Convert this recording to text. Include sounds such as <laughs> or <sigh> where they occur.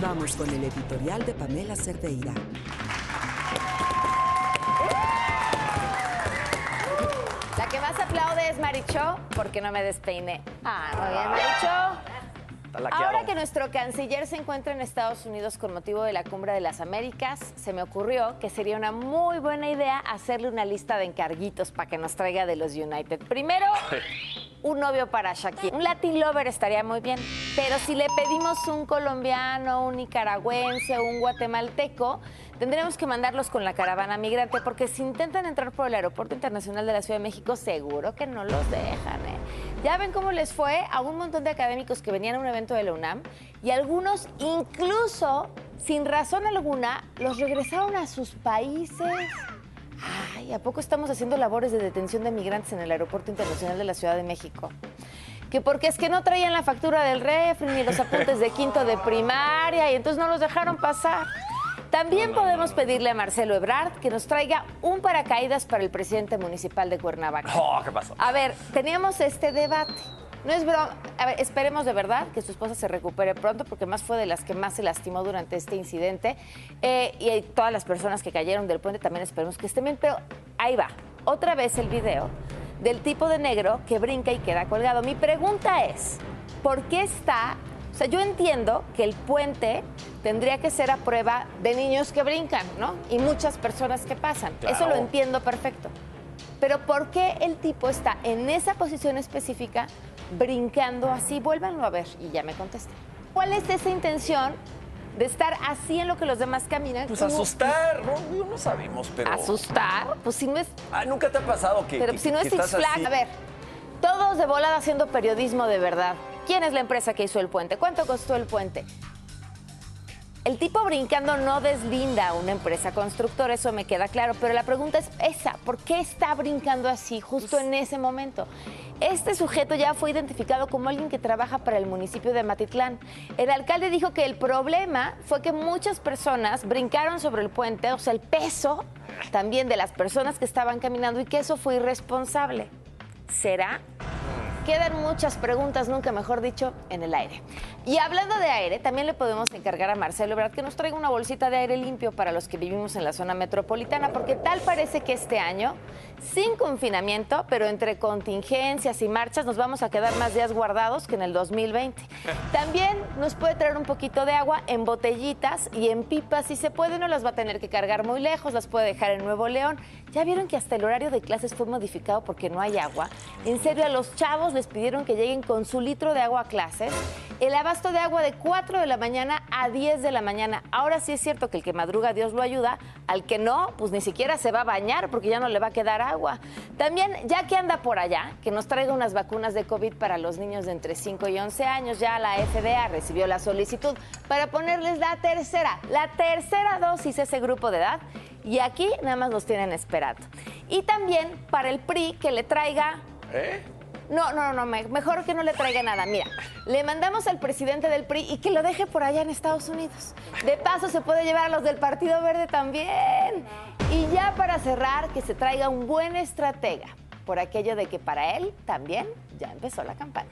Vamos con el editorial de Pamela Cerdeira. La que más aplaude es Maricho, porque no me despeiné. Ah, muy bien, Maricho. Ahora que nuestro canciller se encuentra en Estados Unidos con motivo de la Cumbre de las Américas, se me ocurrió que sería una muy buena idea hacerle una lista de encarguitos para que nos traiga de los United. Primero, <laughs> un novio para Shakira. Un Latin lover estaría muy bien, pero si le pedimos un colombiano, un nicaragüense, un guatemalteco, tendremos que mandarlos con la caravana migrante, porque si intentan entrar por el Aeropuerto Internacional de la Ciudad de México, seguro que no los dejan. ¿eh? Ya ven cómo les fue a un montón de académicos que venían a un evento de la UNAM y algunos incluso, sin razón alguna, los regresaron a sus países. Ay, ¿a poco estamos haciendo labores de detención de migrantes en el Aeropuerto Internacional de la Ciudad de México? Que porque es que no traían la factura del refri ni los apuntes de quinto de primaria y entonces no los dejaron pasar. También podemos pedirle a Marcelo Ebrard que nos traiga un paracaídas para el presidente municipal de Cuernavaca. Oh, ¿qué pasó? A ver, teníamos este debate. No es broma. A ver, esperemos de verdad que su esposa se recupere pronto, porque más fue de las que más se lastimó durante este incidente. Eh, y todas las personas que cayeron del puente también esperemos que estén bien. Pero ahí va. Otra vez el video del tipo de negro que brinca y queda colgado. Mi pregunta es, ¿por qué está o sea, yo entiendo que el puente tendría que ser a prueba de niños que brincan, ¿no? Y muchas personas que pasan. Eso lo entiendo perfecto. Pero ¿por qué el tipo está en esa posición específica brincando así? Vuélvanlo a ver y ya me contesté. ¿Cuál es esa intención de estar así en lo que los demás caminan? Pues como- asustar, ¿no? No sabemos, pero. ¿Asustar? Pues si no es Ah, ¿nunca te ha pasado que. pero que- si no es Six Flags, a ver, todos de volada haciendo periodismo de verdad. ¿Quién es la empresa que hizo el puente? ¿Cuánto costó el puente? El tipo brincando no deslinda a una empresa constructora, eso me queda claro, pero la pregunta es esa, ¿por qué está brincando así justo en ese momento? Este sujeto ya fue identificado como alguien que trabaja para el municipio de Matitlán. El alcalde dijo que el problema fue que muchas personas brincaron sobre el puente, o sea, el peso también de las personas que estaban caminando y que eso fue irresponsable. ¿Será? Quedan muchas preguntas, nunca mejor dicho, en el aire. Y hablando de aire, también le podemos encargar a Marcelo Ebrard que nos traiga una bolsita de aire limpio para los que vivimos en la zona metropolitana, porque tal parece que este año, sin confinamiento, pero entre contingencias y marchas, nos vamos a quedar más días guardados que en el 2020. <laughs> También nos puede traer un poquito de agua en botellitas y en pipas, si se puede, no las va a tener que cargar muy lejos, las puede dejar en Nuevo León. ¿Ya vieron que hasta el horario de clases fue modificado porque no hay agua? En serio, a los chavos les pidieron que lleguen con su litro de agua a clases. El abasto de agua de 4 de la mañana a 10 de la mañana. Ahora sí es cierto que el que madruga Dios lo ayuda, al que no, pues ni siquiera se va a bañar porque ya no le va a quedar agua. También, ya que anda por allá, que nos traiga unas vacunas de COVID para los niños de entre 5 y 11 años. Ya la FDA recibió la solicitud para ponerles la tercera, la tercera dosis a ese grupo de edad. Y aquí nada más los tienen esperando. Y también para el PRI que le traiga ¿Eh? No, no, no, me- mejor que no le traiga nada. Mira, le mandamos al presidente del PRI y que lo deje por allá en Estados Unidos. De paso se puede llevar a los del Partido Verde también. Y ya para cerrar, que se traiga un buen estratega, por aquello de que para él también ya empezó la campaña.